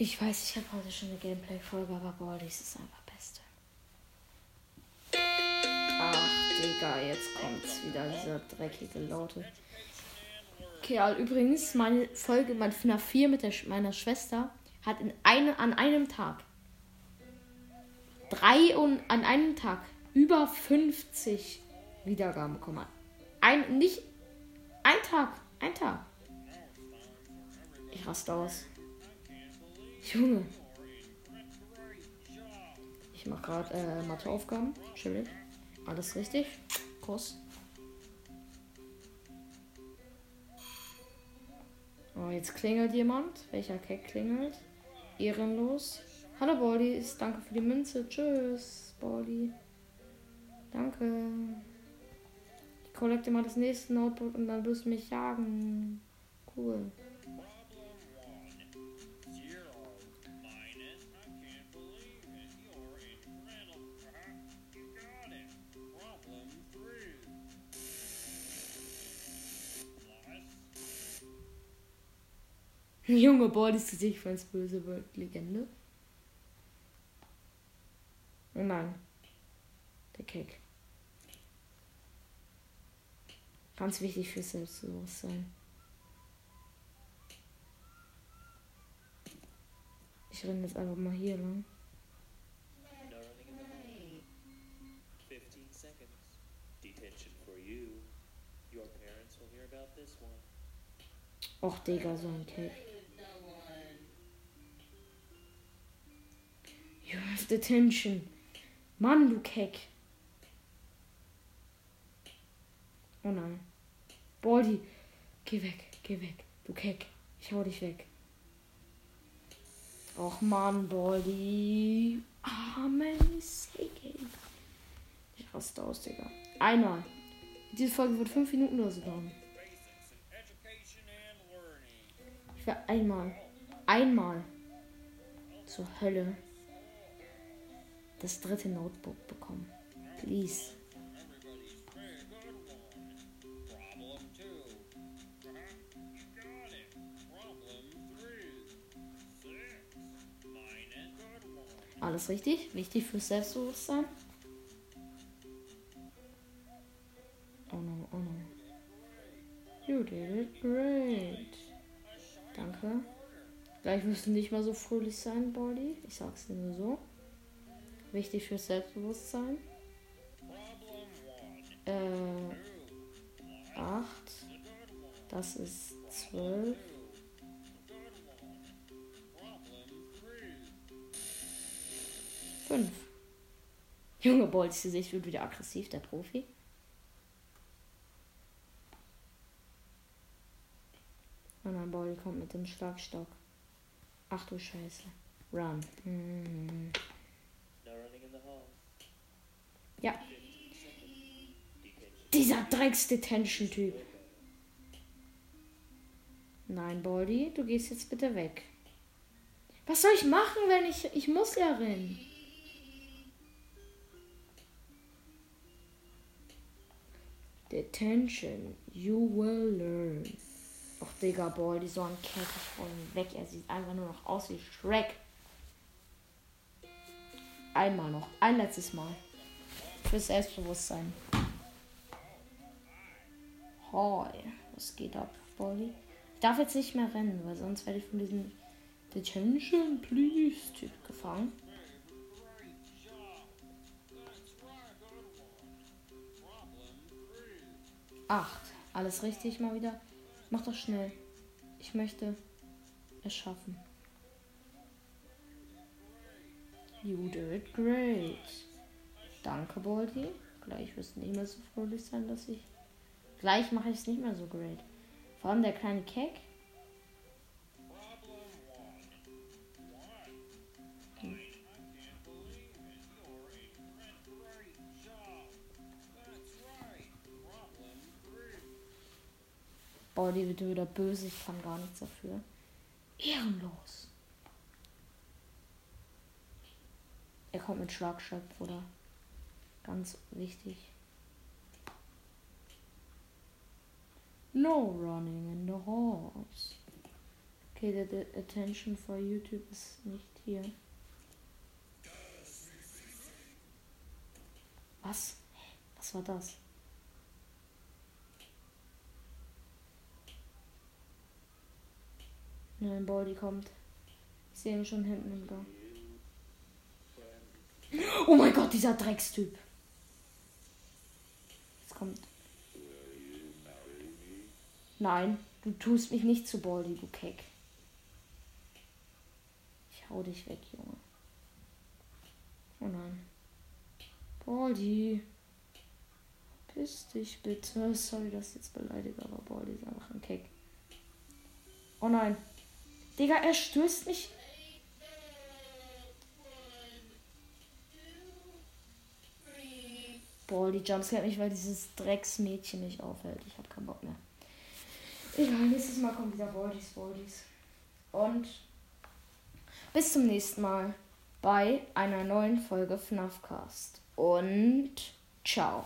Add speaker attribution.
Speaker 1: Ich weiß, ich habe heute schon eine Gameplay-Folge, aber boah, das ist einfach beste. Ach, Digga, jetzt kommt's wieder, dieser dreckige Laute. Okay, also übrigens, meine Folge, mein FNAF 4 mit der, meiner Schwester hat in eine, an einem Tag drei und an einem Tag über 50 Wiedergaben bekommen. Ein, nicht ein Tag, ein Tag. Ich raste aus. Junge. Ich mache gerade äh, Matheaufgaben. Chillig. Alles richtig. Kuss. Oh, jetzt klingelt jemand. Welcher Keck klingelt? Ehrenlos. Hallo Baldi, danke für die Münze. Tschüss, Baldi. Danke. Ich kollekte mal das nächste Notebook und dann wirst du mich jagen. Cool. Junge Bordys Gesicht falls böse wird. Legende. Oh nein. Der Kick. Ganz wichtig für Selbstbewusstsein. Ich renne jetzt einfach mal hier lang. Och, Digga, so ein Kick. Detention. Mann, du Keck. Oh nein. Baldi, geh weg, geh weg. Du Keck. Ich hau dich weg. Och Mann, Baldi. Amen. Ich raste aus, Digga. Einmal. Diese Folge wird fünf Minuten oder so dauern. Ich will einmal. Einmal. Zur Hölle das dritte Notebook bekommen. Please. Alles richtig, wichtig fürs Selbstbewusstsein. Oh no, oh no. You did it great. Danke. Gleich wirst du nicht mal so fröhlich sein, Body. Ich sag's dir nur so. Wichtig fürs Selbstbewusstsein. Äh, 8. Das ist 12. Fünf. Junge Bolz, Gesicht wird wieder aggressiv, der Profi. Und ein Ball kommt mit dem Schlagstock. Ach du Scheiße. Run. Hm. Ja. Dieser Drecks-Detention-Typ. Nein, Baldi, du gehst jetzt bitte weg. Was soll ich machen, wenn ich. Ich muss ja rennen. Detention. You will learn. Och, Digga, Baldi, so ein Kerl von weg. Er sieht einfach nur noch aus wie Shrek. Einmal noch. Ein letztes Mal. Fürs Selbstbewusstsein. Hoi. Was geht ab, Bolly? Ich darf jetzt nicht mehr rennen, weil sonst werde ich von diesem Detention Please Typ gefangen. Acht. Alles richtig mal wieder. Mach doch schnell. Ich möchte es schaffen. You did great. Danke, Boldi. Gleich wirst du nicht mehr so fröhlich sein, dass ich. Gleich mache ich es nicht mehr so great. Vor allem der kleine Keck. Hm. Baldi wird wieder böse, ich kann gar nichts dafür. Ehrenlos. Er kommt mit Schlagstock, Bruder. Ganz wichtig. No running in the halls. Okay, der, der Attention for YouTube ist nicht hier. Was? Was war das? Nein, Baldi kommt. Ich sehe ihn schon hinten im Gang. Oh mein Gott, dieser Dreckstyp. Jetzt kommt. Nein, du tust mich nicht zu Baldi, du Keck. Ich hau dich weg, Junge. Oh nein. Baldi. Piss dich bitte. Sorry, dass ich jetzt beleidige, aber Baldi ist einfach ein Keck. Oh nein. Digga, er stößt mich. Boah, die Jumpscare mich, weil dieses Drecksmädchen mich aufhält. Ich hab keinen Bock mehr. Egal, nächstes Mal kommen wieder Baldies, Baldies. Und bis zum nächsten Mal bei einer neuen Folge FNAF Cast. Und ciao.